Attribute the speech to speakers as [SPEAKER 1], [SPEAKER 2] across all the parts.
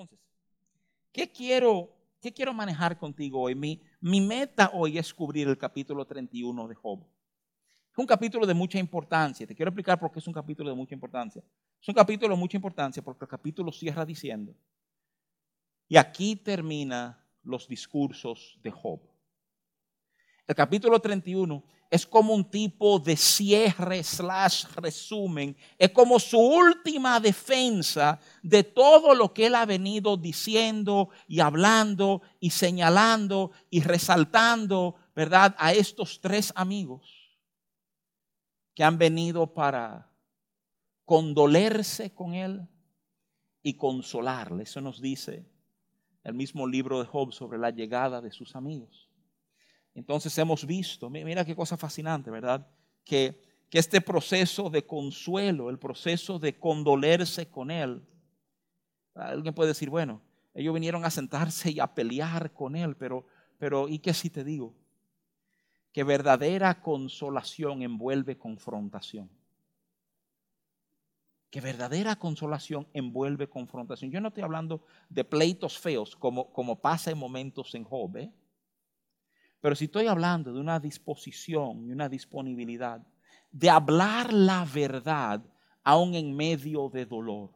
[SPEAKER 1] Entonces, ¿qué quiero, qué quiero manejar contigo hoy? Mi, mi meta hoy es cubrir el capítulo 31 de Job. Es un capítulo de mucha importancia. Te quiero explicar por qué es un capítulo de mucha importancia. Es un capítulo de mucha importancia porque el capítulo cierra diciendo, y aquí termina los discursos de Job. El capítulo 31 es como un tipo de cierre slash resumen. Es como su última defensa de todo lo que él ha venido diciendo y hablando y señalando y resaltando, ¿verdad? A estos tres amigos que han venido para condolerse con él y consolarle. Eso nos dice el mismo libro de Job sobre la llegada de sus amigos. Entonces hemos visto, mira qué cosa fascinante, ¿verdad? Que, que este proceso de consuelo, el proceso de condolerse con él, alguien puede decir, bueno, ellos vinieron a sentarse y a pelear con él, pero, pero ¿y qué si te digo? Que verdadera consolación envuelve confrontación que verdadera consolación envuelve confrontación. Yo no estoy hablando de pleitos feos como, como pasa en momentos en Job, ¿eh? Pero si estoy hablando de una disposición y una disponibilidad de hablar la verdad aún en medio de dolor.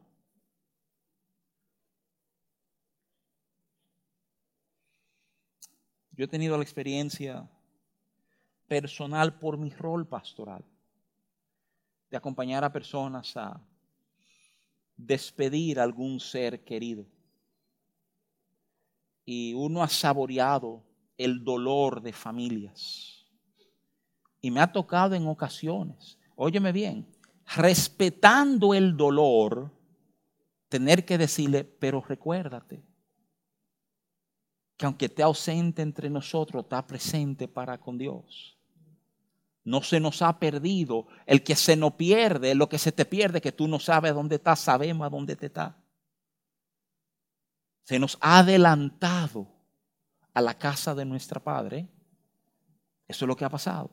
[SPEAKER 1] Yo he tenido la experiencia personal por mi rol pastoral de acompañar a personas a despedir a algún ser querido. Y uno ha saboreado el dolor de familias. Y me ha tocado en ocasiones, óyeme bien, respetando el dolor, tener que decirle, pero recuérdate que aunque esté ausente entre nosotros, está presente para con Dios. No se nos ha perdido. El que se nos pierde, lo que se te pierde, que tú no sabes dónde estás, sabemos a dónde te está. Se nos ha adelantado a la casa de nuestra Padre. Eso es lo que ha pasado.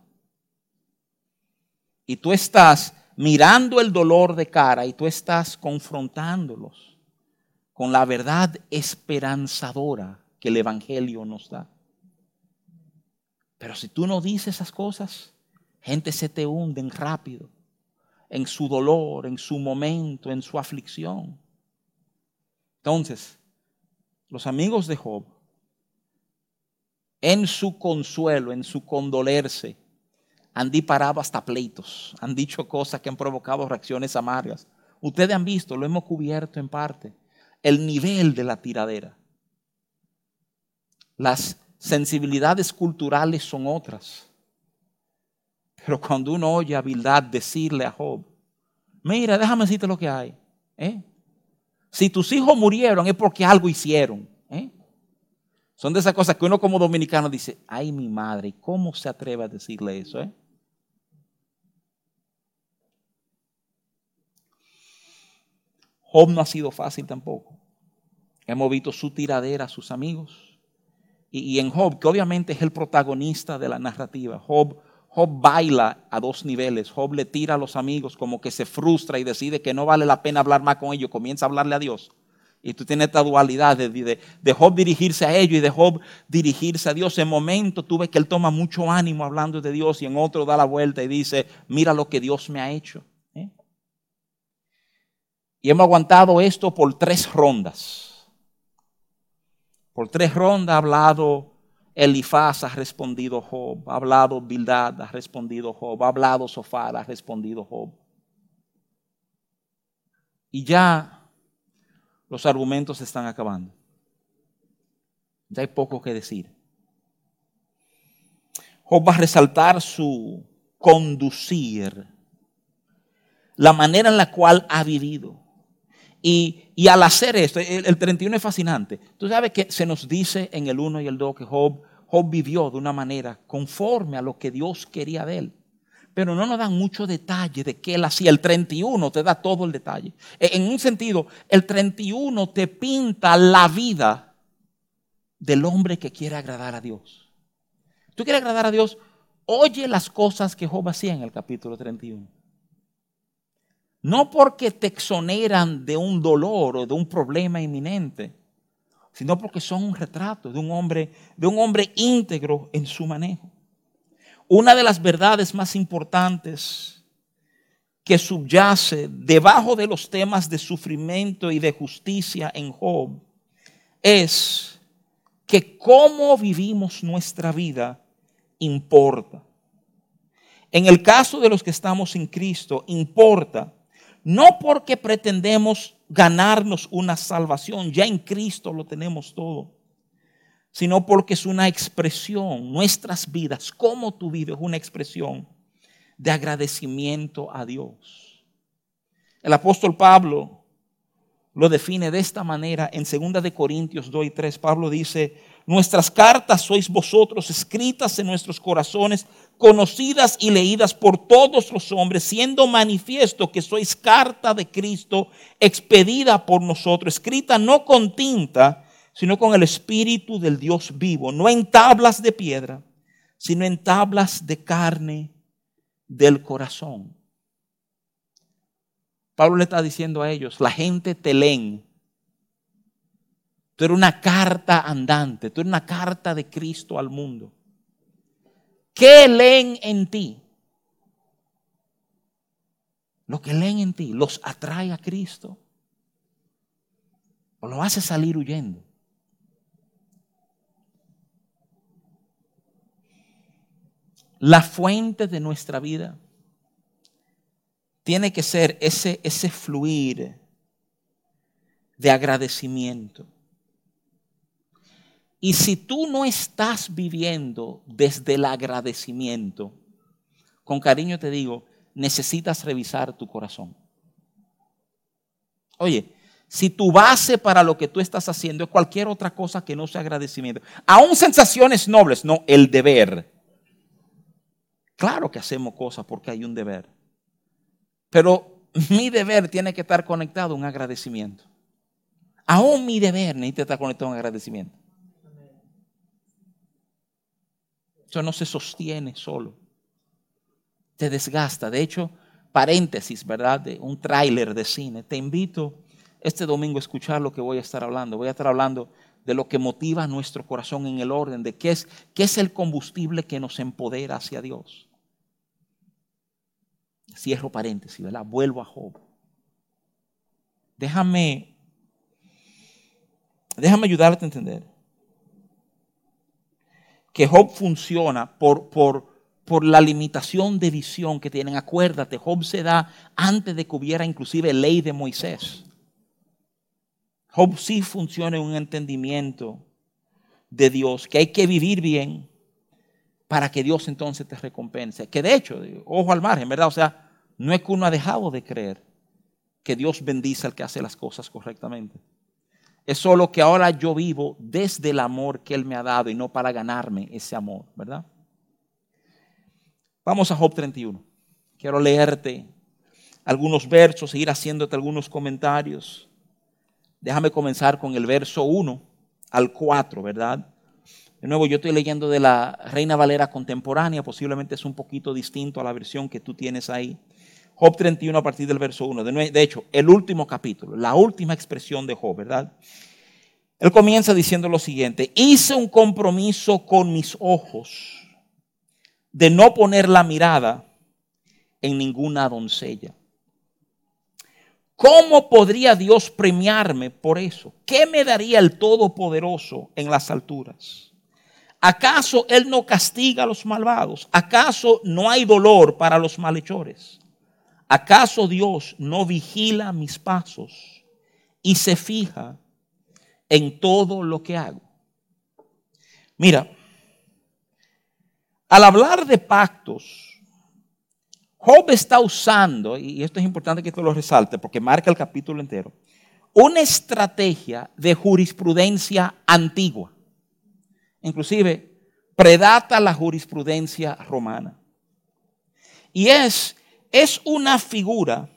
[SPEAKER 1] Y tú estás mirando el dolor de cara y tú estás confrontándolos con la verdad esperanzadora que el Evangelio nos da. Pero si tú no dices esas cosas, Gente se te hunden rápido en su dolor, en su momento, en su aflicción. Entonces, los amigos de Job, en su consuelo, en su condolerse, han disparado hasta pleitos, han dicho cosas que han provocado reacciones amargas. Ustedes han visto, lo hemos cubierto en parte, el nivel de la tiradera. Las sensibilidades culturales son otras. Pero cuando uno oye a Bildad decirle a Job, mira, déjame decirte lo que hay. ¿eh? Si tus hijos murieron es porque algo hicieron. Son de esas cosas que uno como dominicano dice, ay mi madre, ¿cómo se atreve a decirle eso? Eh? Job no ha sido fácil tampoco. Hemos visto su tiradera a sus amigos. Y, y en Job, que obviamente es el protagonista de la narrativa, Job Job baila a dos niveles. Job le tira a los amigos como que se frustra y decide que no vale la pena hablar más con ellos. Comienza a hablarle a Dios. Y tú tienes esta dualidad de, de, Job dirigirse a ellos y de Job dirigirse a Dios. En momento tú ves que él toma mucho ánimo hablando de Dios y en otro da la vuelta y dice, mira lo que Dios me ha hecho. ¿eh? Y hemos aguantado esto por tres rondas. Por tres rondas ha hablado Elifaz ha respondido Job, ha hablado Bildad, ha respondido Job, ha hablado Sofar, ha respondido Job. Y ya los argumentos se están acabando. Ya hay poco que decir. Job va a resaltar su conducir, la manera en la cual ha vivido. Y, al hacer esto, el, 31 es fascinante. Tú sabes que se nos dice en el 1 y el 2 que Job, Job vivió de una manera conforme a lo que Dios quería de él. Pero no nos dan mucho detalle de qué él hacía. El 31 te da todo el detalle. E, en un sentido, el 31 te pinta la vida del hombre que quiere agradar a Dios. ¿Tú quieres agradar a Dios? Oye las cosas que Job hacía en el capítulo 31. No porque te exoneran de un dolor o de un problema inminente, sino porque son un retrato de un hombre, de un hombre íntegro en su manejo. Una de las verdades más importantes que subyace debajo de los temas de sufrimiento y de justicia en Job es que cómo vivimos nuestra vida importa. En el caso de los que estamos en Cristo, importa no porque pretendemos ganarnos una salvación, ya en Cristo lo tenemos todo, sino porque es una expresión, nuestras vidas, cómo tú vives, una expresión de agradecimiento a Dios. El apóstol Pablo lo define de esta manera en 2 de Corintios 2 y 3. Pablo dice, Nuestras cartas sois vosotros escritas en nuestros corazones, conocidas y leídas por todos los hombres, siendo manifiesto que sois carta de Cristo expedida por nosotros, escrita no con tinta, sino con el Espíritu del Dios vivo, no en tablas de piedra, sino en tablas de carne del corazón. Pablo le está diciendo a ellos, la gente te leen Tú eres una carta andante, tú eres una carta de Cristo al mundo. ¿Qué leen en ti? Lo que leen en ti los atrae a Cristo o lo hace salir huyendo. La fuente de nuestra vida tiene que ser ese, ese fluir de agradecimiento. Y si tú no estás viviendo desde el agradecimiento, con cariño te digo, necesitas revisar tu corazón. Oye, si tu base para lo que tú estás haciendo es cualquier otra cosa que no sea agradecimiento, aún sensaciones nobles, no, el deber. Claro que hacemos cosas porque hay un deber, pero mi deber tiene que estar conectado a un agradecimiento. Aún mi deber necesita estar conectado a un agradecimiento. Eso no se sostiene solo. Te desgasta. De hecho, paréntesis, ¿verdad? De un tráiler de cine. Te invito este domingo a escuchar lo que voy a estar hablando. Voy a estar hablando de lo que motiva nuestro corazón en el orden, de qué es, qué es el combustible que nos empodera hacia Dios. Cierro paréntesis, ¿verdad? Vuelvo a Job. Déjame, déjame ayudarte a entender que Job funciona por, por, por la limitación de visión que tienen. Acuérdate, Job se da antes de que hubiera inclusive ley de Moisés. Job sí funciona en un entendimiento de Dios, que hay que vivir bien para que Dios entonces te recompense. Que de hecho, ojo al margen, ¿verdad? O sea, no es que uno ha dejado de creer que Dios bendice al que hace las cosas correctamente. Es solo que ahora yo vivo desde el amor que Él me ha dado y no para ganarme ese amor, ¿verdad? Vamos a Job 31. Quiero leerte algunos versos e ir haciéndote algunos comentarios. Déjame comenzar con el verso 1 al 4, ¿verdad? De nuevo, yo estoy leyendo de la Reina Valera contemporánea, posiblemente es un poquito distinto a la versión que tú tienes ahí. Job 31 a partir del verso 1. De hecho, el último capítulo, la última expresión de Job, ¿verdad? Él comienza diciendo lo siguiente, hice un compromiso con mis ojos de no poner la mirada en ninguna doncella. ¿Cómo podría Dios premiarme por eso? ¿Qué me daría el Todopoderoso en las alturas? ¿Acaso Él no castiga a los malvados? ¿Acaso no hay dolor para los malhechores? ¿Acaso Dios no vigila mis pasos y se fija en todo lo que hago? Mira, al hablar de pactos, Job está usando, y esto es importante que esto lo resalte porque marca el capítulo entero, una estrategia de jurisprudencia antigua. Inclusive, predata la jurisprudencia romana. Y es es una figura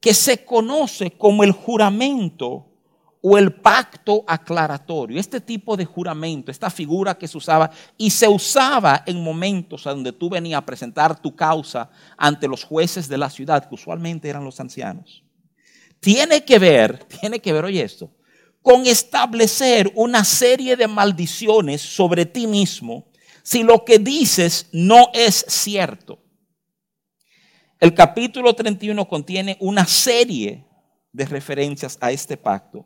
[SPEAKER 1] que se conoce como el juramento o el pacto aclaratorio. Este tipo de juramento, esta figura que se usaba y se usaba en momentos donde tú venías a presentar tu causa ante los jueces de la ciudad, que usualmente eran los ancianos. Tiene que ver, tiene que ver, oye esto, con establecer una serie de maldiciones sobre ti mismo si lo que dices no es cierto. El capítulo 31 contiene una serie de referencias a este pacto.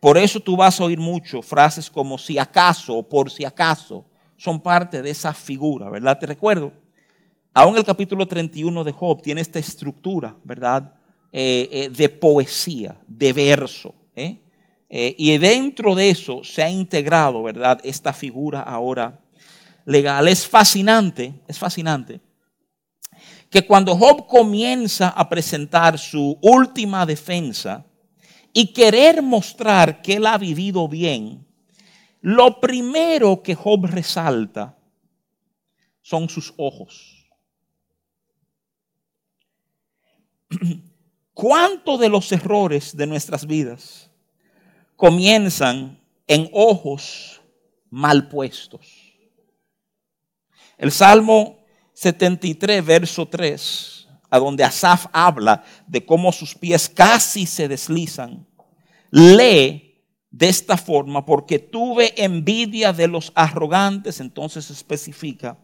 [SPEAKER 1] Por eso tú vas a oír mucho frases como si acaso o por si acaso son parte de esa figura, ¿verdad? Te recuerdo, aún el capítulo 31 de Job tiene esta estructura, ¿verdad? Eh, eh, de poesía, de verso. ¿eh? Y dentro de eso se ha integrado, ¿verdad? Esta figura ahora legal. Es fascinante, es fascinante que cuando Job comienza a presentar su última defensa y querer mostrar que él ha vivido bien, lo primero que Job resalta son sus ojos. ¿Cuántos de los errores de nuestras vidas comienzan en ojos mal puestos? El Salmo 73, verso 3, a donde Asaf habla de cómo sus pies casi se deslizan, lee de esta forma, porque tuve envidia de los arrogantes, entonces especifica,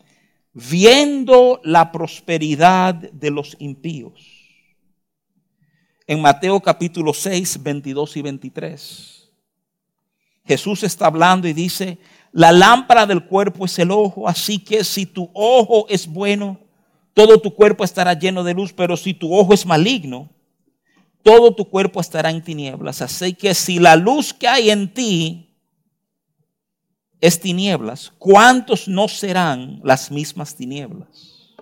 [SPEAKER 1] viendo la prosperidad de los impíos. En Mateo capítulo 6, 22 y 23, Jesús está hablando y dice, la lámpara del cuerpo es el ojo, así que si tu ojo es bueno, todo tu cuerpo estará lleno de luz, pero si tu ojo es maligno, todo tu cuerpo estará en tinieblas. Así que si la luz que hay en ti es tinieblas, ¿cuántos no serán las mismas tinieblas?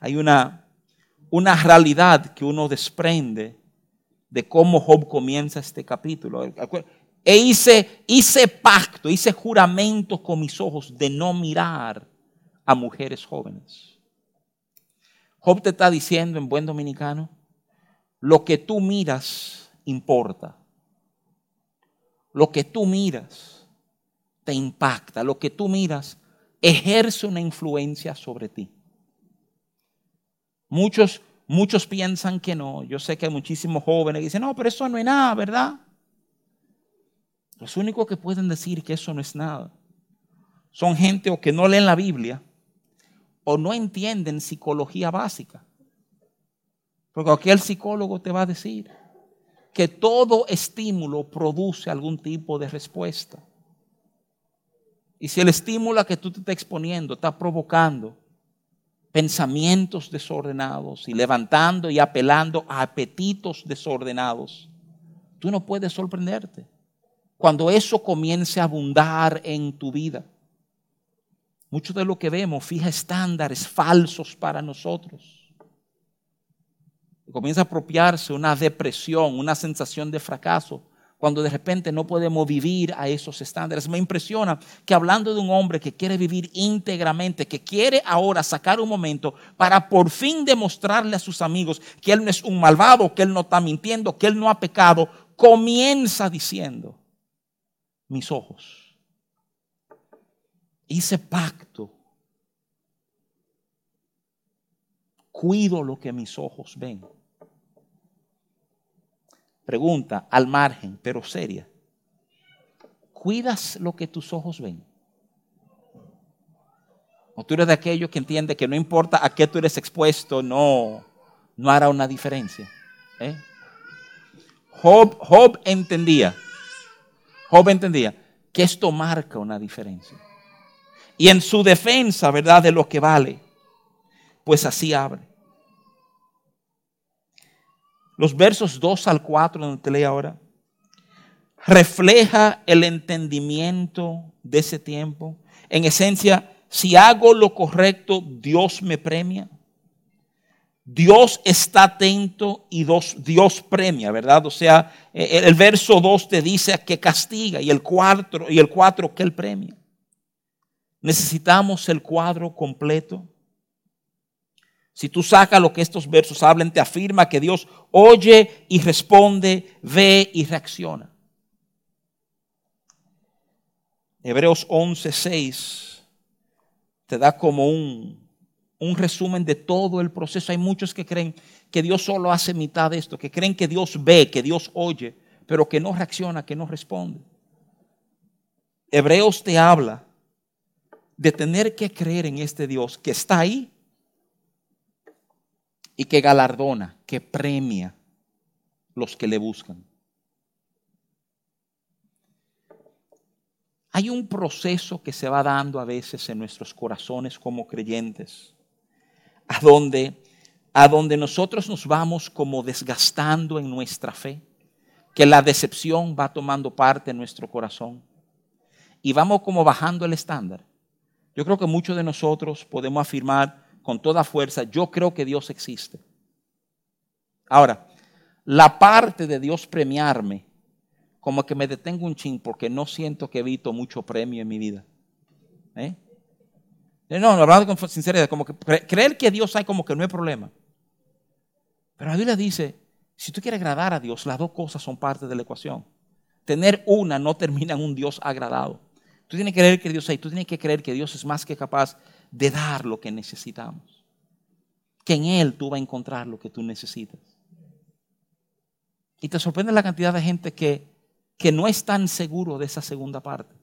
[SPEAKER 1] Hay una, una realidad que uno desprende de cómo Job comienza este capítulo. E hice, hice pacto, hice juramento con mis ojos de no mirar a mujeres jóvenes. Job te está diciendo en buen dominicano, lo que tú miras importa. Lo que tú miras te impacta. Lo que tú miras ejerce una influencia sobre ti. Muchos, muchos piensan que no. Yo sé que hay muchísimos jóvenes que dicen, no, pero eso no es nada, ¿verdad? Los únicos que pueden decir que eso no es nada son gente o que no leen la Biblia o no entienden psicología básica. Porque aquel psicólogo te va a decir que todo estímulo produce algún tipo de respuesta. Y si el estímulo a que tú te estás exponiendo está provocando pensamientos desordenados y levantando y apelando a apetitos desordenados, tú no puedes sorprenderte cuando eso comience a abundar en tu vida. Mucho de lo que vemos fija estándares falsos para nosotros. Comienza a apropiarse una depresión, una sensación de fracaso, cuando de repente no podemos vivir a esos estándares. Me impresiona que hablando de un hombre que quiere vivir íntegramente, que quiere ahora sacar un momento para por fin demostrarle a sus amigos que él no es un malvado, que él no está mintiendo, que él no ha pecado, comienza diciendo, mis ojos. Hice pacto. Cuido lo que mis ojos ven. Pregunta al margen, pero seria. ¿Cuidas lo que tus ojos ven? ¿O tú eres de aquellos que entiende que no importa a qué tú eres expuesto, no, no hará una diferencia? ¿Eh? Job entendía Job entendía que esto marca una diferencia. Y en su defensa, ¿verdad? De lo que vale, pues así abre. Los versos 2 al 4, donde te leo ahora, refleja el entendimiento de ese tiempo. En esencia, si hago lo correcto, Dios me premia. Dios está atento y Dios, premia, ¿verdad? O sea, eh, el, verso 2 te dice que castiga y el 4 y el 4 que él premia. Necesitamos el cuadro completo. Si tú sacas lo que estos versos hablan, te afirma que Dios oye y responde, ve y reacciona. Hebreos 11:6 te da como un un resumen de todo el proceso. Hay muchos que creen que Dios solo hace mitad de esto, que creen que Dios ve, que Dios oye, pero que no reacciona, que no responde. Hebreos te habla de tener que creer en este Dios que está ahí y que galardona, que premia los que le buscan. Hay un proceso que se va dando a veces en nuestros corazones como creyentes, a donde, a donde nosotros nos vamos como desgastando en nuestra fe, que la decepción va tomando parte en nuestro corazón y vamos como bajando el estándar. Yo creo que muchos de nosotros podemos afirmar con toda fuerza, yo creo que Dios existe. Ahora, la parte de Dios premiarme como que me detengo un chin porque no siento que evito mucho premio en mi vida. ¿Eh? No, hablando con sinceridad, como que creer que Dios hay como que no hay problema. Pero la Biblia dice, si tú quieres agradar a Dios, las dos cosas son parte de la ecuación. Tener una no termina en un Dios agradado. Tú tienes que creer que Dios hay, tú tienes que creer que Dios es más que capaz de dar lo que necesitamos. Que en Él tú vas a encontrar lo que tú necesitas. Y te sorprende la cantidad de gente que que no es tan seguro de esa segunda parte.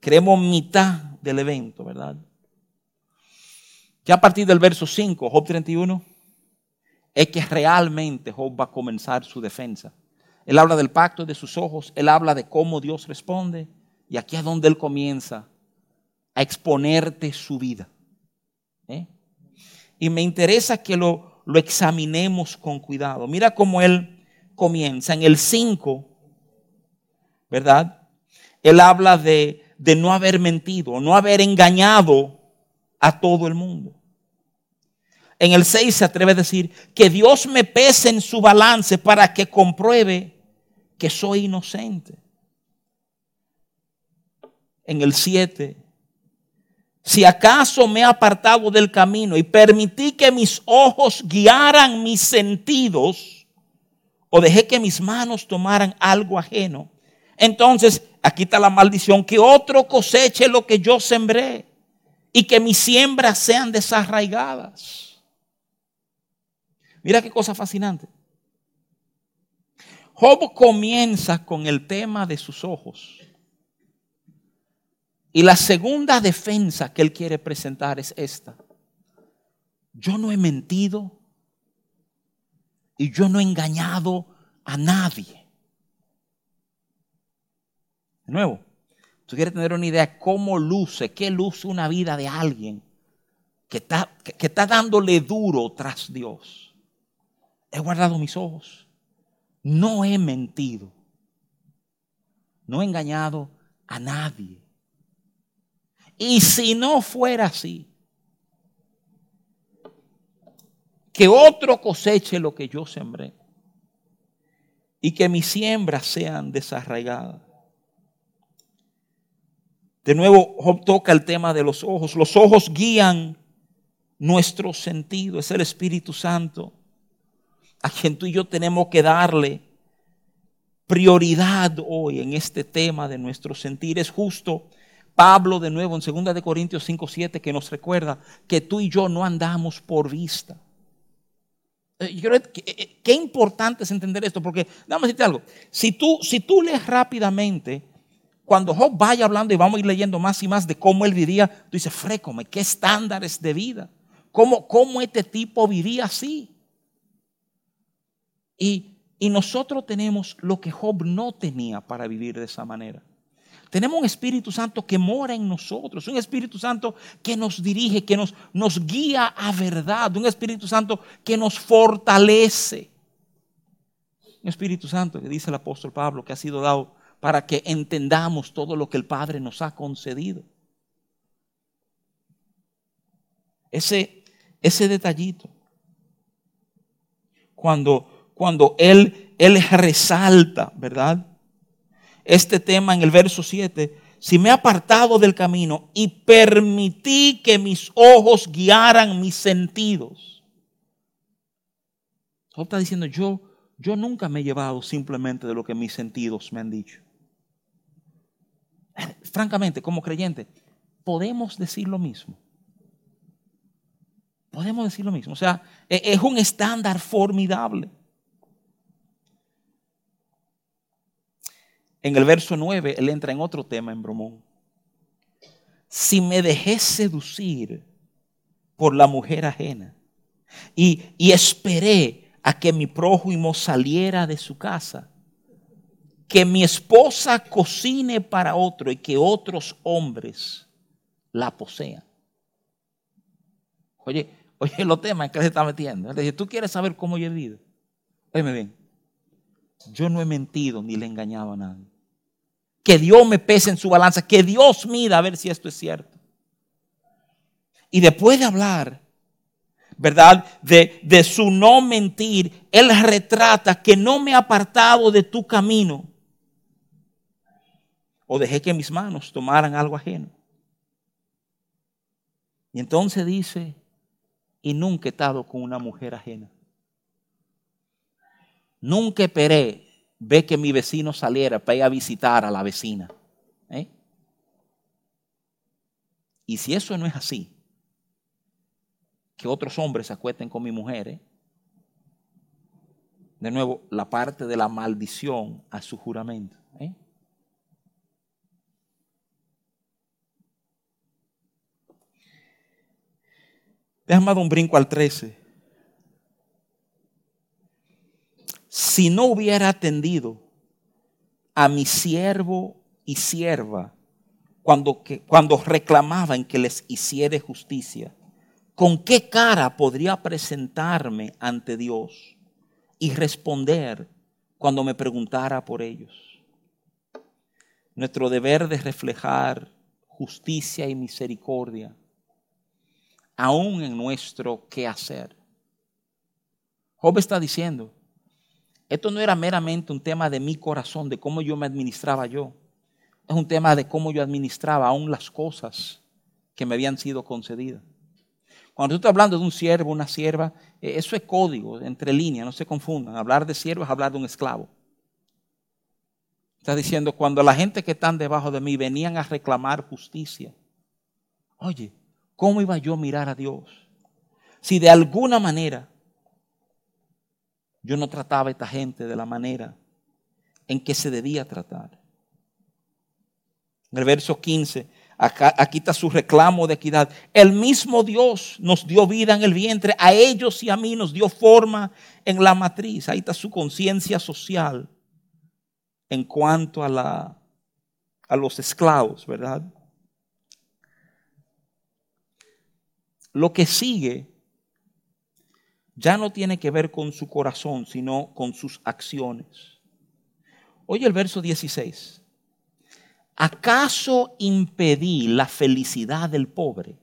[SPEAKER 1] Creemos mitad del evento, ¿verdad? Que a partir del verso 5, Job 31, es que realmente Job va a comenzar su defensa. Él habla del pacto de sus ojos, él habla de cómo Dios responde, y aquí es donde él comienza a exponerte su vida. ¿eh? Y me interesa que lo, lo examinemos con cuidado. Mira cómo él comienza. En el 5 ¿verdad? Él habla de, de no haber mentido, no haber engañado a todo el mundo. En el 6 se atreve a decir que Dios me pese en su balance para que compruebe que soy inocente. En el 7, si acaso me he apartado del camino y permití que mis ojos guiaran mis sentidos, o dejé que mis manos tomaran algo ajeno, entonces, aquí está la maldición, que otro coseche lo que yo sembré y que mis siembras sean desarraigadas. Mira qué cosa fascinante. Job comienza con el tema de sus ojos. Y la segunda defensa que él quiere presentar es esta. Yo no he mentido y yo no he engañado a nadie. De nuevo, tú quieres tener una idea de cómo luce, qué luce una vida de alguien que está, que está dándole duro tras Dios. He guardado mis ojos. No he mentido. No he engañado a nadie. Y si no fuera así, que otro coseche lo que yo sembré y que mis siembras sean desarraigadas. De nuevo, Job toca el tema de los ojos. Los ojos guían nuestro sentido. Es el Espíritu Santo a quien tú y yo tenemos que darle prioridad hoy en este tema de nuestro sentir. Es justo Pablo de nuevo en 2 de Corintios 5, 7 que nos recuerda que tú y yo no andamos por vista. Eh, eh, qué importante es entender esto, porque, dame decirte algo, si tú, si tú lees rápidamente cuando Job vaya hablando y vamos a ir leyendo más y más de cómo él vivía, tú dices, frécome, qué estándares de vida. ¿Cómo, cómo este tipo vivía así? Y, y nosotros tenemos lo que Job no tenía para vivir de esa manera. Tenemos un Espíritu Santo que mora en nosotros, un Espíritu Santo que nos dirige, que nos, nos guía a verdad, un Espíritu Santo que nos fortalece. Un Espíritu Santo que dice el apóstol Pablo que ha sido dado para que entendamos todo lo que el Padre nos ha concedido. Ese, ese detallito. Cuando, cuando él, él resalta, ¿verdad? Este tema en el verso 7. Si me he apartado del camino y permití que mis ojos guiaran mis sentidos. Está diciendo, yo, yo nunca me he llevado simplemente de lo que mis sentidos me han dicho francamente, como creyente, podemos decir lo mismo. Podemos decir lo mismo. O sea, e, es un estándar formidable. En el verso 9, él entra en otro tema en Bromón. Si me dejé seducir por la mujer ajena y, y esperé a que mi prójimo saliera de su casa, que mi esposa cocine para otro y que otros hombres la posean. Oye, oye, los temas en que se está metiendo. Tú quieres saber cómo yo he vivido. Óyeme bien, yo no he mentido ni le he engañado a nadie. Que Dios me pese en su balanza, que Dios mida a ver si esto es cierto. Y después de hablar, ¿verdad? De, de su no mentir, Él retrata que no me he apartado de tu camino o dejé que mis manos tomaran algo ajeno. Y entonces dice, y nunca he estado con una mujer ajena. Nunca esperé ver que mi vecino saliera para ir a visitar a la vecina. ¿eh? Y si eso no es así, que otros hombres se acuesten con mi mujer, ¿eh? de nuevo, la parte de la maldición a su juramento. ¿eh? Déjame dar un brinco al 13. Si no hubiera atendido a mi siervo y sierva cuando, cuando reclamaban que les hiciera justicia, ¿con qué cara podría presentarme ante Dios y responder cuando me preguntara por ellos? Nuestro deber de reflejar justicia y misericordia aún en nuestro quehacer. Job está diciendo, esto no era meramente un tema de mi corazón, de cómo yo me administraba yo. Es un tema de cómo yo administraba aún las cosas que me habían sido concedidas. Cuando tú estás hablando de un siervo, una sierva, eh, eso es código, entre líneas, no se confundan. Hablar de siervo es hablar de un esclavo. Está diciendo, cuando la gente que están debajo de mí venían a reclamar justicia, oye, ¿Cómo iba yo a mirar a Dios? Si de alguna manera yo no trataba a esta gente de la manera en que se debía tratar. En el verso 15, acá, aquí está su reclamo de equidad. El mismo Dios nos dio vida en el vientre, a ellos y a mí nos dio forma en la matriz. Ahí está su conciencia social en cuanto a, la, a los esclavos, ¿verdad? Lo que sigue ya no tiene que ver con su corazón, sino con sus acciones. Oye el verso 16. ¿Acaso impedí la felicidad del pobre?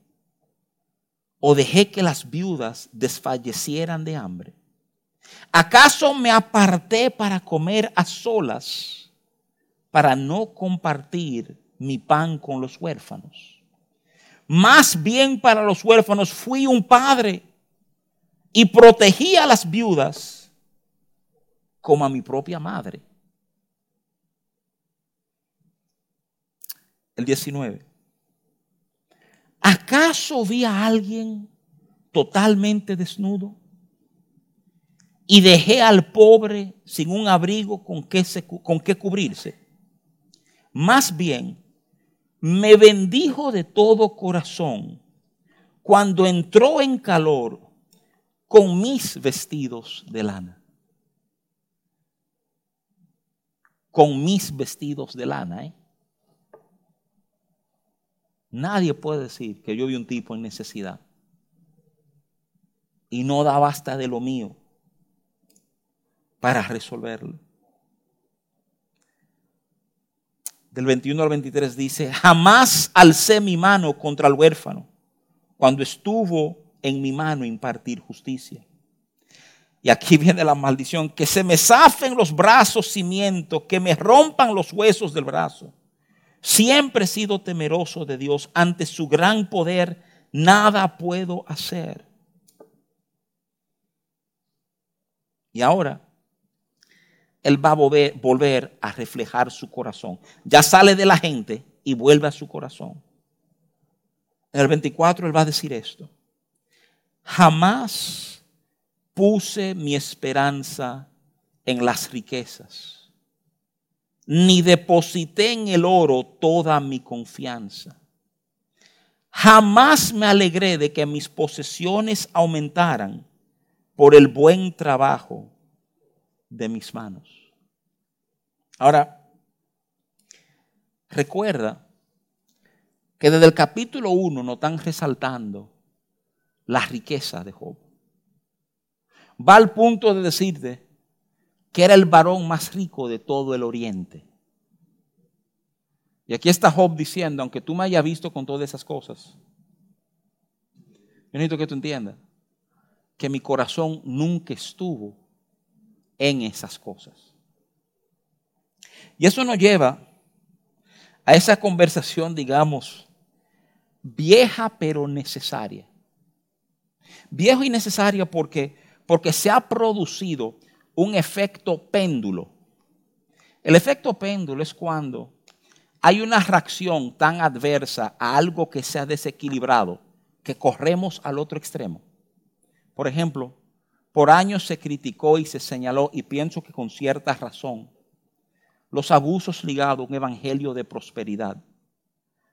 [SPEAKER 1] ¿O dejé que las viudas desfallecieran de hambre? ¿Acaso me aparté para comer a solas, para no compartir mi pan con los huérfanos? Más bien para los huérfanos fui un padre y protegí a las viudas como a mi propia madre. El 19. ¿Acaso vi a alguien totalmente desnudo? Y dejé al pobre sin un abrigo con que, con qué cubrirse. Más bien, me bendijo de todo corazón cuando entró en calor con mis vestidos de lana. Con mis vestidos de lana. ¿eh? Nadie puede decir que yo vi un tipo en necesidad y no da basta de lo mío para resolverlo. Del 21 al 23 dice, jamás alcé mi mano contra el huérfano cuando estuvo en mi mano impartir justicia. Y aquí viene la maldición, que se me zafen los brazos cimientos, que me rompan los huesos del brazo. Siempre he sido temeroso de Dios, ante su gran poder nada puedo hacer. Y ahora él va a volver, a reflejar su corazón. Ya sale de la gente y vuelve a su corazón. En el 24 él va a decir esto. Jamás puse mi esperanza en las riquezas, ni deposité en el oro toda mi confianza. Jamás me alegré de que mis posesiones aumentaran por el buen trabajo de mis manos. Ahora, recuerda que desde el capítulo 1 nos están resaltando la riqueza de Job. Va al punto de decirte que era el varón más rico de todo el oriente. Y aquí está Job diciendo, aunque tú me hayas visto con todas esas cosas, necesito que tú entiendas que mi corazón nunca estuvo en esas cosas. Y eso nos lleva a esa conversación, digamos, vieja pero necesaria. Viejo y necesaria porque, porque se ha producido un efecto péndulo. El efecto péndulo es cuando hay una reacción tan adversa a algo que se ha desequilibrado que corremos al otro extremo. Por ejemplo, por años se criticó y se señaló, y pienso que con cierta razón, los abusos ligados a un evangelio de prosperidad.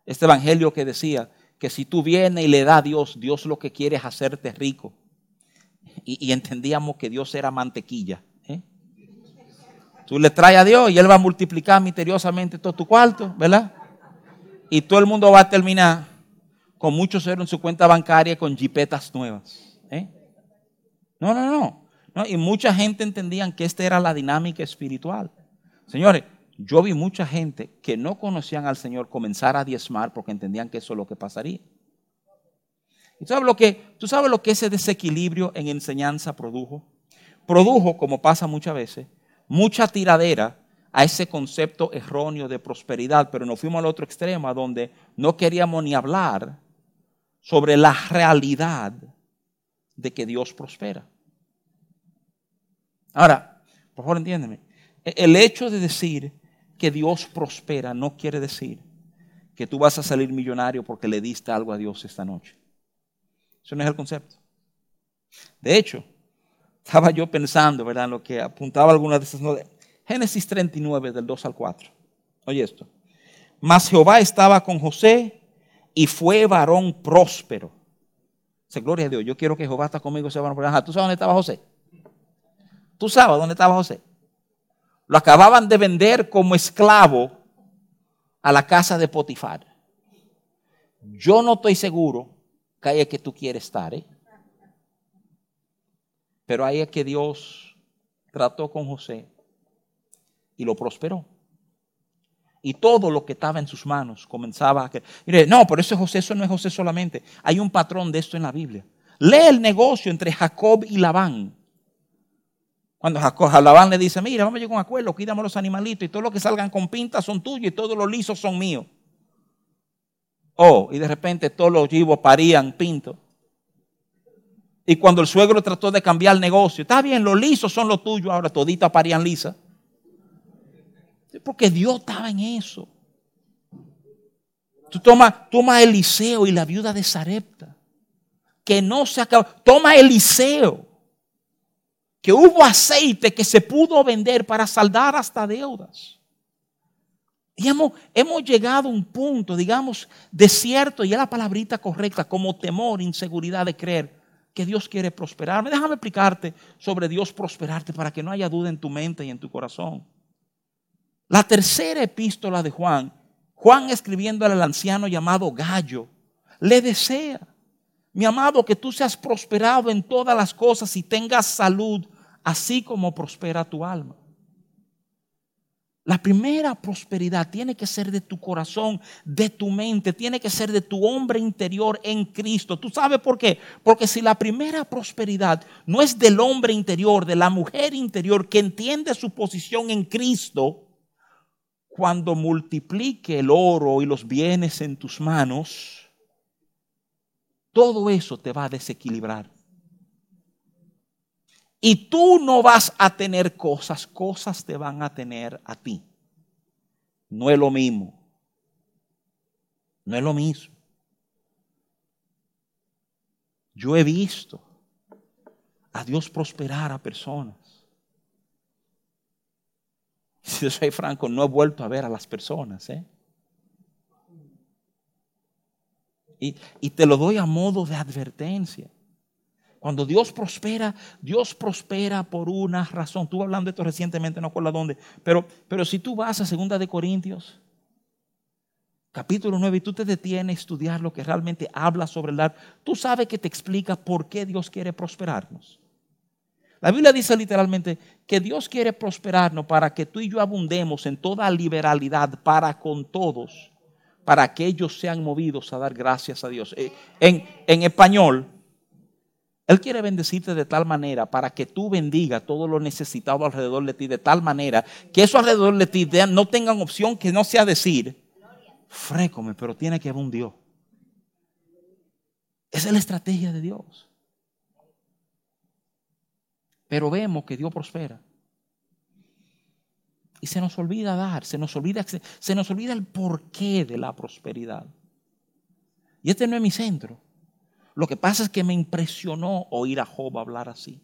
[SPEAKER 1] Este evangelio que decía que si tú vienes y le das a Dios, Dios lo que quiere es hacerte rico. Y, entendíamos que Dios era mantequilla. Tú le traes a Dios y Él va a multiplicar misteriosamente todo tu cuarto, ¿verdad? Y todo el mundo va a terminar con muchos ceros en su cuenta bancaria con jipetas nuevas. ¿eh? No, no, no, no. Y mucha gente entendían que esta era la dinámica espiritual. Señores, yo vi mucha gente que no conocían al Señor comenzar a diezmar porque entendían que eso es lo que pasaría. ¿Y tú sabes lo que, tú sabes lo que ese desequilibrio en enseñanza produjo? Produjo, como pasa muchas veces, mucha tiradera a ese concepto erróneo de prosperidad, pero nos fuimos al otro extremo, donde no queríamos ni hablar sobre la realidad de que Dios prospera. Ahora, por favor entiéndeme, e-, el hecho de decir que Dios prospera no quiere decir que tú vas a salir millonario porque le diste algo a Dios esta noche. Eso no es el concepto. De hecho, estaba yo pensando, ¿verdad? En lo que apuntaba algunas de esas notas. Génesis 39, del 2 al 4. Oye esto. Mas Jehová estaba con José y fue varón próspero. Se gloria a Dios. Yo quiero que Jehová está conmigo, sea varón próspero. ¿Tú sabes dónde estaba José? ¿Tú sabes dónde estaba José? Lo acababan de vender como esclavo a la casa de Potifar. Yo no estoy seguro que ahí es que tú quieres estar, ¿eh? Pero ahí es que Dios trató con José y lo prosperó. Y todo lo que estaba en sus manos comenzaba a... Mire, no, por eso José, eso no es José solamente. Hay un patrón de esto en la Biblia. Lee el negocio entre Jacob y Labán. Cuando Jacob, a Labán le dice, mira, vamos a llegar a un acuerdo, cuídame los animalitos y todo lo que salgan con pintas son tuyos y todos los lisos son míos. Oh, y de repente todos los chivos parían pintos. Y cuando el suegro trató de cambiar el negocio, está bien, los lisos son los tuyos, ahora toditas parían lisas. Porque Dios estaba en eso. Tú toma, toma Eliseo y la viuda de Sarepta, que no se acabó. Toma Eliseo, que hubo aceite que se pudo vender para saldar hasta deudas. Y hemos, hemos llegado a un punto, digamos, desierto, y es la palabrita correcta, como temor, inseguridad de creer que Dios quiere prosperarme. Déjame explicarte sobre Dios prosperarte para que no haya duda en tu mente y en tu corazón. La tercera epístola de Juan, Juan escribiendo al anciano llamado Gallo, le desea, mi amado, que tú seas prosperado en todas las cosas y tengas salud, así como prospera tu alma. La primera prosperidad tiene que ser de tu corazón, de tu mente, tiene que ser de tu hombre interior en Cristo. ¿Tú sabes por qué? Porque si la primera prosperidad no es del hombre interior, de la mujer interior que entiende su posición en Cristo, cuando multiplique el oro y los bienes en tus manos, todo eso te va a desequilibrar. Y tú no vas a tener cosas, cosas te van a tener a ti. No es lo mismo. No es lo mismo. Yo he visto a Dios prosperar a personas Si soy franco, no he vuelto a ver a las personas. ¿eh? Y, y te lo doy a modo de advertencia. Cuando Dios prospera, Dios prospera por una razón. Estuve hablando de esto recientemente, no acuerdo dónde. Pero, pero si tú vas a Segunda de Corintios, capítulo 9, y tú te detienes a estudiar lo que realmente habla sobre el dar, tú sabes que te explica por qué Dios quiere prosperarnos. La Biblia dice literalmente que Dios quiere prosperarnos para que tú y yo abundemos en toda liberalidad para con todos, para que ellos sean movidos a dar gracias a Dios. Eh, en, en español, Él quiere bendecirte de tal manera para que tú bendiga todo lo necesitado alrededor de ti, de tal manera que eso alrededor de ti no tengan opción que no sea decir, frécome, pero tiene que haber un Dios. Esa es la estrategia de Dios. Pero vemos que Dios prospera. Y se nos olvida dar, se nos olvida, se nos olvida el porqué de la prosperidad. Y este no es mi centro. Lo que pasa es que me impresionó oír a Job hablar así.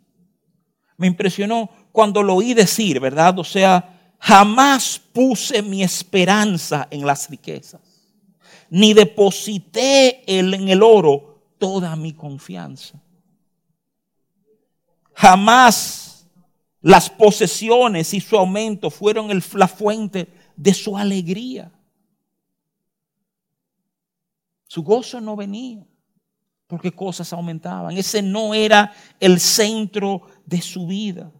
[SPEAKER 1] Me impresionó cuando lo oí decir, ¿verdad? O sea, Jamás puse mi esperanza en las riquezas, ni deposité en el oro toda mi confianza. Jamás las posesiones y su aumento fueron la fuente de su alegría. Su gozo no venía porque cosas aumentaban. Ese no era el centro de su vida.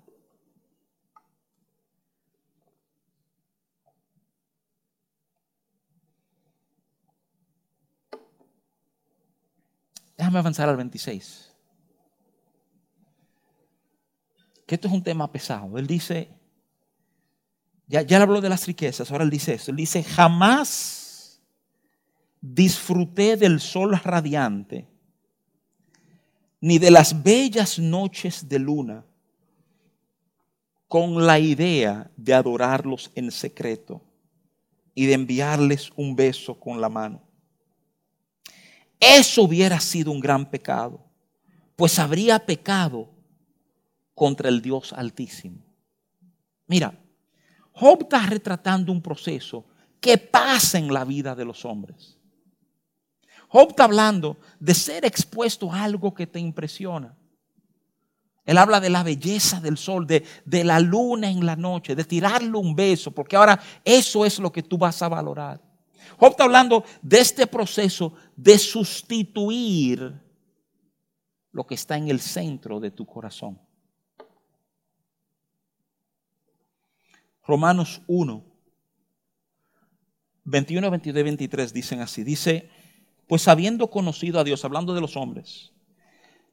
[SPEAKER 1] Déjame avanzar al 26. Que esto es un tema pesado. Él dice, ya, ya habló de las riquezas, ahora él dice esto. Él dice, jamás disfruté del sol radiante, ni de las bellas noches de luna, con la idea de adorarlos en secreto y de enviarles un beso con la mano. Eso hubiera sido un gran pecado, pues habría pecado contra el Dios Altísimo. Mira, Job está retratando un proceso que pasa en la vida de los hombres. Job está hablando de ser expuesto a algo que te impresiona. Él habla de la belleza del sol, de, de, la luna en la noche, de tirarle un beso, porque ahora eso es lo que tú vas a valorar. Job está hablando de este proceso de sustituir lo que está en el centro de tu corazón. Romanos 1, 21, 22 23 dicen así. Dice, pues habiendo conocido a Dios, hablando de los hombres,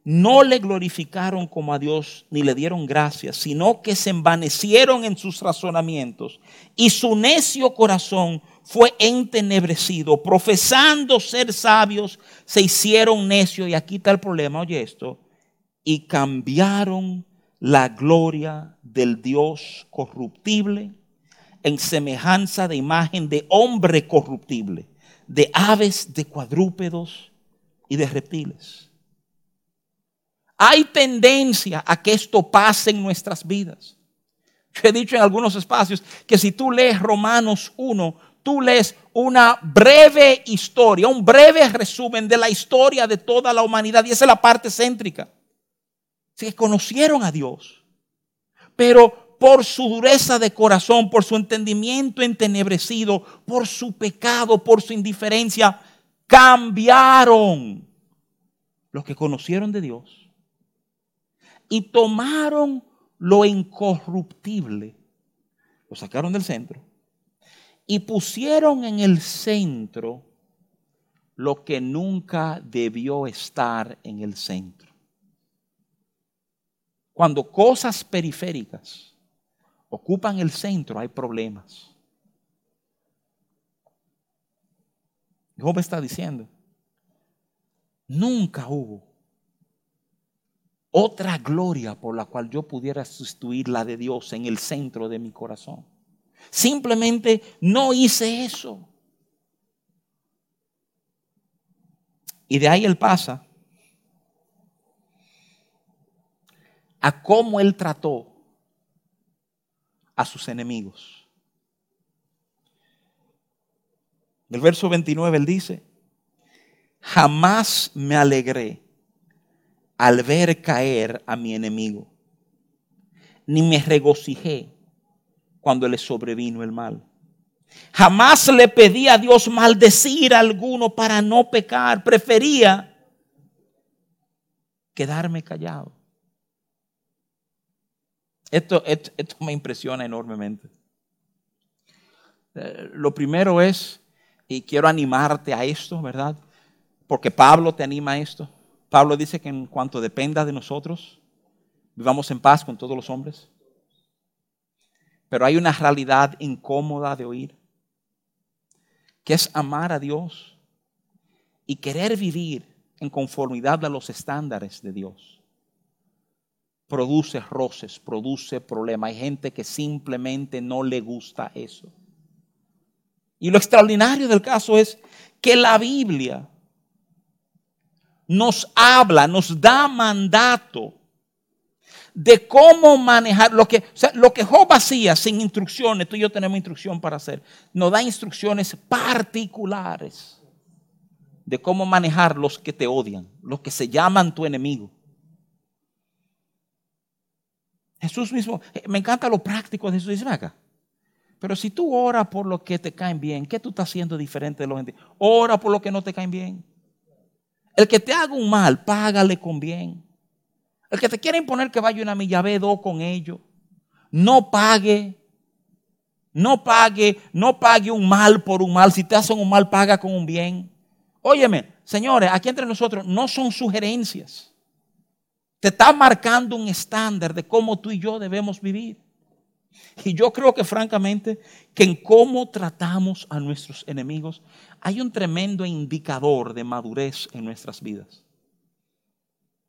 [SPEAKER 1] no le glorificaron como a Dios ni le dieron gracias, sino que se envanecieron en sus razonamientos y su necio corazón fue entenebrecido, profesando ser sabios, se hicieron necios, y aquí está el problema, oye esto, y cambiaron la gloria del Dios corruptible en semejanza de imagen de hombre corruptible, de aves, de cuadrúpedos y de reptiles. Hay tendencia a que esto pase en nuestras vidas. Yo he dicho en algunos espacios que si tú lees Romanos 1, tú lees una breve historia, un breve resumen de la historia de toda la humanidad, y esa es la parte céntrica. Se conocieron a Dios, pero por su dureza de corazón, por su entendimiento entenebrecido, por su pecado, por su indiferencia, cambiaron los que conocieron de Dios y tomaron lo incorruptible, lo sacaron del centro y pusieron en el centro lo que nunca debió estar en el centro. Cuando cosas periféricas ocupan el centro hay problemas. Job está diciendo, nunca hubo otra gloria por la cual yo pudiera sustituir la de Dios en el centro de mi corazón. Simplemente no hice eso. Y de ahí él pasa a cómo él trató a sus enemigos. Del verso 29 él dice, jamás me alegré al ver caer a mi enemigo, ni me regocijé cuando le sobrevino el mal. Jamás le pedí a Dios maldecir a alguno para no pecar, prefería quedarme callado. Esto, esto, me impresiona enormemente. Eh, lo primero es, y quiero animarte a esto, ¿verdad? Porque Pablo te anima a esto. Pablo dice que en cuanto dependa de nosotros, vivamos en paz con todos los hombres. Pero hay una realidad incómoda de oír que es amar a Dios y querer vivir en conformidad a los estándares de Dios. Produce roces, produce problemas. Hay gente que simplemente no le gusta eso. Y lo extraordinario del caso es que la Biblia nos habla, nos da mandato de cómo manejar lo que, sea, lo que Job hacía sin instrucciones, tú y yo tenemos instrucción para hacer, nos da instrucciones particulares de cómo manejar los que te odian, los que se llaman tu enemigo. Jesús mismo, eh, me encanta lo práctico de Jesús, dice acá. Pero si tú oras por lo que te caen bien, ¿qué tú estás haciendo diferente de los gente? Ora por lo que no te caen bien. El que te haga un mal, págale con bien. El que te quiere imponer que vaya una milla, ve dos con ellos. No pague. No pague, no pague un mal por un mal. Si te hacen un mal, paga con un bien. Óyeme, señores, aquí entre nosotros no son sugerencias. Te está marcando un estándar de cómo tú y yo debemos vivir. Y yo creo que francamente que en cómo tratamos a nuestros enemigos hay un tremendo indicador de madurez en nuestras vidas.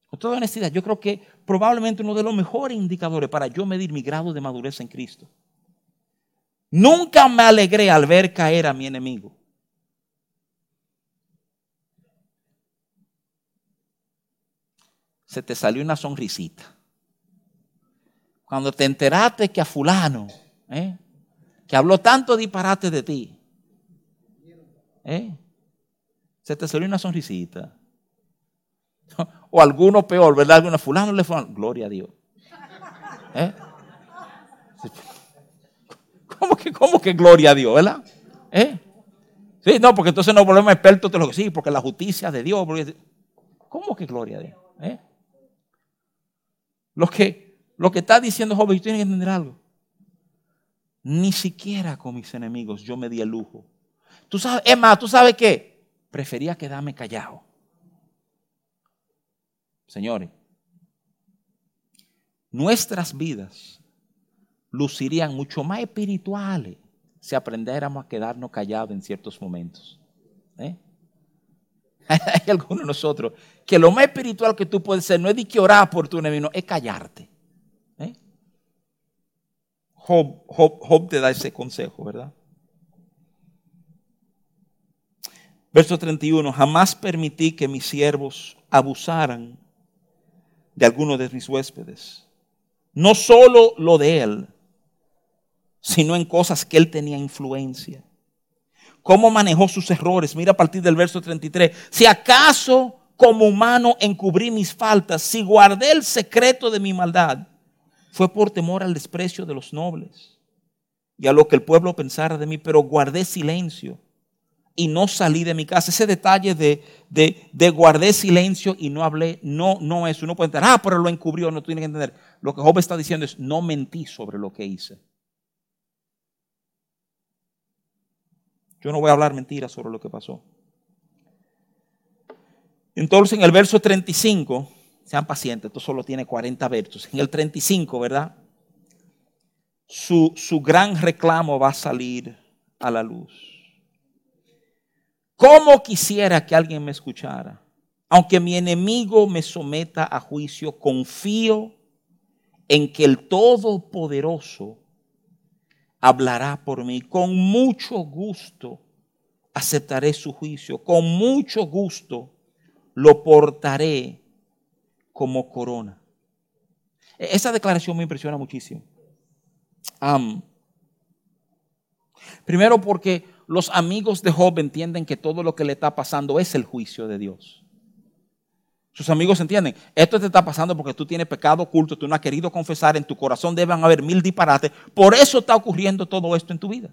[SPEAKER 1] Con toda honestidad, yo creo que probablemente uno de los mejores indicadores para yo medir mi grado de madurez en Cristo. Nunca me alegré al ver caer a mi enemigo. Se te salió una sonrisita. Cuando te enteraste que a fulano, ¿eh? que habló tanto disparate de ti, ¿eh? se te salió una sonrisita. O alguno peor, ¿verdad? Alguno fulano le fue, gloria a Dios. ¿Eh? ¿Cómo que, ¿Cómo gloria a Dios, verdad? ¿Eh? Sí, no, porque entonces nos volvemos expertos lo que sí, porque la justicia de Dios. ¿Cómo que gloria a Dios? ¿Eh? Lo, que, lo que está diciendo Job, y tienen que entender algo. Ni siquiera con mis enemigos yo me di el lujo. Tú sabes, es más, ¿tú sabes qué? Prefería quedarme callado. Señores, nuestras vidas lucirían mucho más espirituales si aprendiéramos a quedarnos callados en ciertos momentos. ¿eh? Hay algunos de nosotros que lo más espiritual que tú puedes ser no es de que orar por tu enemigo, es callarte. ¿eh? Job, Job te da ese consejo, ¿verdad? Verso 31, jamás permití que mis siervos abusaran de alguno de mis huéspedes. No solo lo de él, sino en cosas que él tenía influencia. ¿Cómo manejó sus errores? Mira a partir del verso 33. Si acaso como humano encubrí mis faltas, si guardé el secreto de mi maldad, fue por temor al desprecio de los nobles y a lo que el pueblo pensara de mí, pero guardé silencio y no salí de mi casa. Ese detalle de, de, guardé silencio y no hablé, no, no es. Uno puede entender, ah, pero lo encubrió. No tiene que entender. Lo que Job está diciendo es, no mentí sobre lo que hice. Yo no voy a hablar mentiras sobre lo que pasó. Entonces, en el verso 35, sean pacientes, esto solo tiene 40 versos. En el 35, ¿verdad? Su, su gran reclamo va a salir a la luz. ¿Cómo quisiera que alguien me escuchara? Aunque mi enemigo me someta a juicio, confío en que el Todopoderoso hablará por mí. Con mucho gusto aceptaré su juicio. Con mucho gusto lo portaré como corona. Esa declaración me impresiona muchísimo. primero porque los amigos de Job entienden que todo lo que le está pasando es el juicio de Dios. Sus amigos entienden, esto te está pasando porque tú tienes pecado oculto, tú no has querido confesar, en tu corazón deben haber mil disparates, por eso está ocurriendo todo esto en tu vida.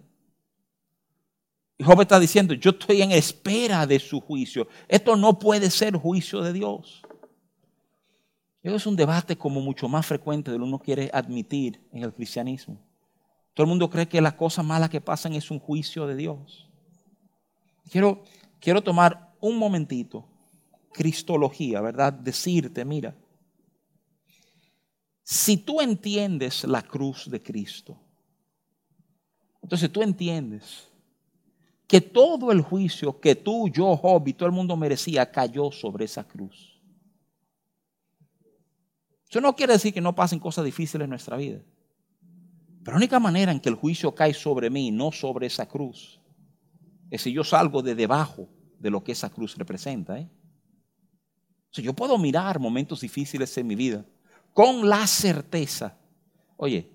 [SPEAKER 1] Y Job está diciendo, yo estoy en espera de su juicio. Esto no puede ser juicio de Dios. Eso es un debate como mucho más frecuente de lo que uno quiere admitir en el cristianismo. Todo el mundo cree que las cosas malas que pasan es un juicio de Dios. Quiero, quiero tomar un momentito, cristología, ¿verdad? Decirte, mira, si tú entiendes la cruz de Cristo, entonces tú entiendes que todo el juicio que tú, yo, Job y todo el mundo merecía cayó sobre esa cruz. Eso no quiere decir que no pasen cosas difíciles en nuestra vida. Pero la única manera en que el juicio cae sobre mí, no sobre esa cruz, es si yo salgo de debajo de lo que esa cruz representa. ¿eh? Yo puedo mirar momentos difíciles en mi vida con la certeza, oye,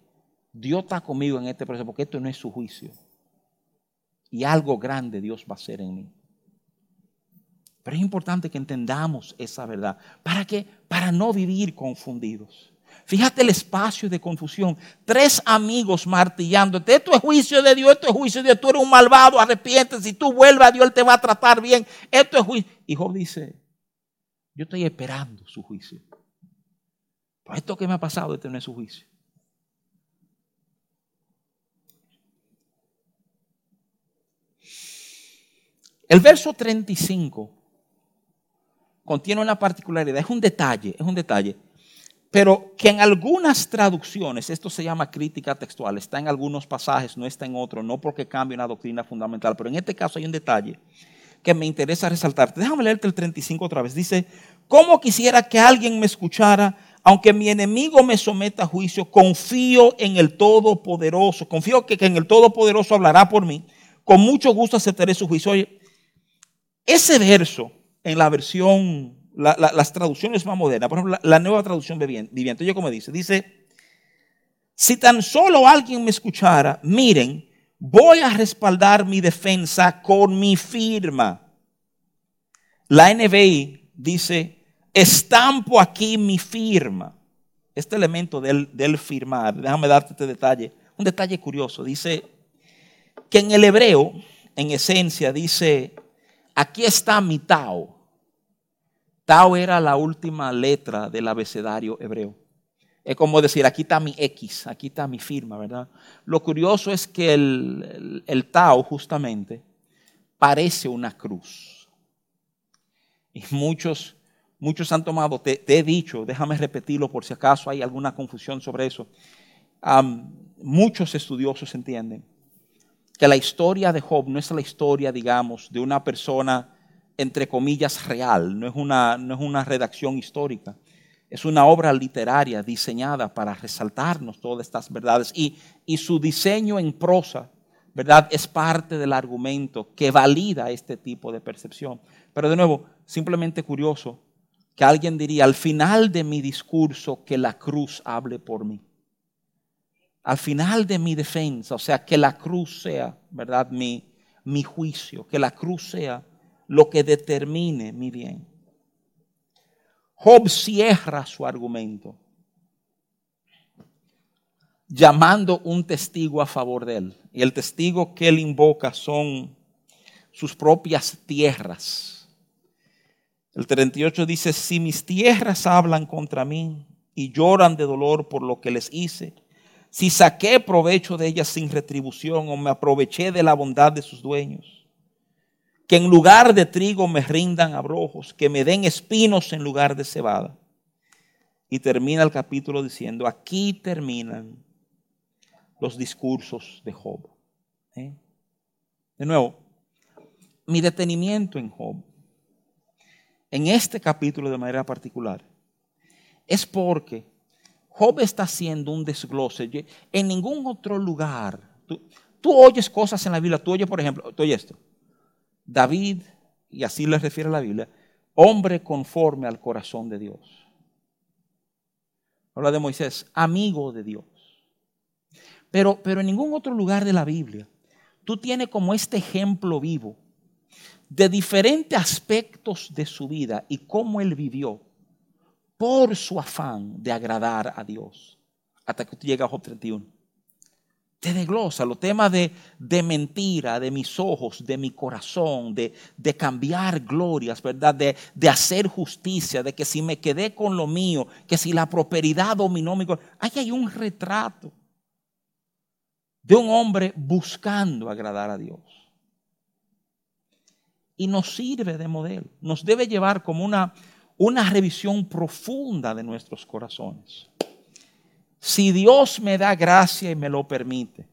[SPEAKER 1] Dios está conmigo en este proceso porque esto no es su juicio y algo grande Dios va a hacer en mí. Pero es importante que entendamos esa verdad. ¿Para qué? Para no vivir confundidos. Fíjate el espacio de confusión. Tres amigos martillándote. Esto es juicio de Dios, esto es juicio de Dios. Tú eres un malvado, arrepiente. Si tú vuelves a Dios, Él te va a tratar bien. Esto es juicio. Y Job dice, yo estoy esperando su juicio. Por esto que me ha pasado de tener su juicio. El verso 35 contiene una particularidad, es un detalle, es un detalle, pero que en algunas traducciones, esto se llama crítica textual, está en algunos pasajes, no está en otros, no porque cambie una doctrina fundamental, pero en este caso hay un detalle que me interesa resaltarte. Déjame leerte el 35 otra vez. Dice, ¿cómo quisiera que alguien me escuchara? Aunque mi enemigo me someta a juicio, confío en el Todopoderoso. Confío que, en el Todopoderoso hablará por mí. Con mucho gusto aceptaré su juicio. Ese verso en la versión, las traducciones más modernas, por ejemplo, la, nueva traducción viviente, yo como dice, dice, si tan solo alguien me escuchara, miren, voy a respaldar mi defensa con mi firma. La NBI dice, estampo aquí mi firma. Este elemento del, firmar, déjame darte este detalle, un detalle curioso, dice que en el hebreo, en esencia, dice, aquí está mi Tao. Tao era la última letra del abecedario hebreo. Es como decir, aquí está mi X, aquí está mi firma, ¿verdad? Lo curioso es que el, Tao justamente parece una cruz. Y muchos, muchos han tomado, te, he dicho, déjame repetirlo por si acaso hay alguna confusión sobre eso. muchos estudiosos entienden que la historia de Job no es la historia, digamos, de una persona, entre comillas, real, no es una, no es una redacción histórica. Es una obra literaria diseñada para resaltarnos todas estas verdades y, y su diseño en prosa, ¿verdad? Es parte del argumento que valida este tipo de percepción. Pero de nuevo, simplemente curioso que alguien diría al final de mi discurso que la cruz hable por mí al final de mi defensa, o sea, que la cruz sea, ¿verdad? Mi, mi juicio, que la cruz sea lo que determine mi bien. Job cierra su argumento llamando un testigo a favor de él. Y el testigo que él invoca son sus propias tierras. El 38 dice, si mis tierras hablan contra mí y lloran de dolor por lo que les hice, si saqué provecho de ellas sin retribución o me aproveché de la bondad de sus dueños. Que en lugar de trigo me rindan abrojos, que me den espinos en lugar de cebada. Y termina el capítulo diciendo, aquí terminan los discursos de Job. ¿eh? De nuevo, mi detenimiento en Job, en este capítulo de manera particular, es porque Job está haciendo un desglose. En ningún otro lugar, tú, oyes cosas en la Biblia, tú oyes, por ejemplo, tú oyes esto. David, y así le refiere la Biblia, hombre conforme al corazón de Dios. Habla de Moisés, amigo de Dios. Pero, pero en ningún otro lugar de la Biblia tú tienes como este ejemplo vivo de diferentes aspectos de su vida y cómo él vivió por su afán de agradar a Dios. Hasta que tú llegas a Job 31 te desglosa los temas de, de, mentira, de mis ojos, de mi corazón, de, de cambiar glorias, ¿verdad? De, de, hacer justicia, de que si me quedé con lo mío, que si la prosperidad dominó mi corazón. Ahí hay un retrato de un hombre buscando agradar a Dios. Y nos sirve de modelo, nos debe llevar como una, una revisión profunda de nuestros corazones. Si Dios me da gracia y me lo permite,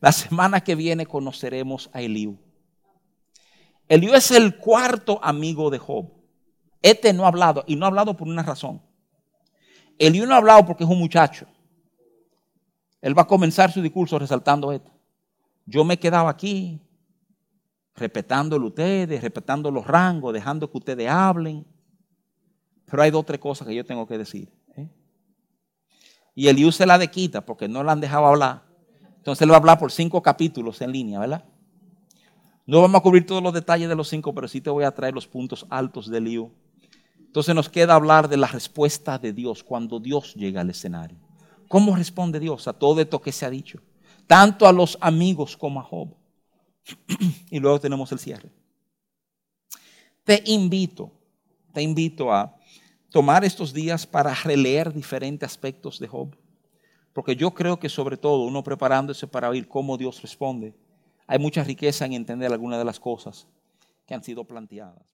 [SPEAKER 1] la semana que viene conoceremos a Eliú. Eliú es el cuarto amigo de Job. Este no ha hablado y no ha hablado por una razón. Eliú no ha hablado porque es un muchacho. Él va a comenzar su discurso resaltando esto. Yo me he quedado aquí, respetándolo ustedes, respetando los rangos, dejando que ustedes hablen. Pero hay dos o tres cosas que yo tengo que decir. Y Eliú se la de quita porque no la han dejado hablar. Entonces él va a hablar por cinco capítulos en línea, ¿verdad? No vamos a cubrir todos los detalles de los cinco, pero sí te voy a traer los puntos altos de Eliú. Entonces nos queda hablar de la respuesta de Dios cuando Dios llega al escenario. ¿Cómo responde Dios a todo esto que se ha dicho? Tanto a los amigos como a Job. y luego tenemos el cierre. Te invito, te invito a tomar estos días para releer diferentes aspectos de Job. Porque yo creo que sobre todo uno preparándose para oír cómo Dios responde, hay mucha riqueza en entender algunas de las cosas que han sido planteadas.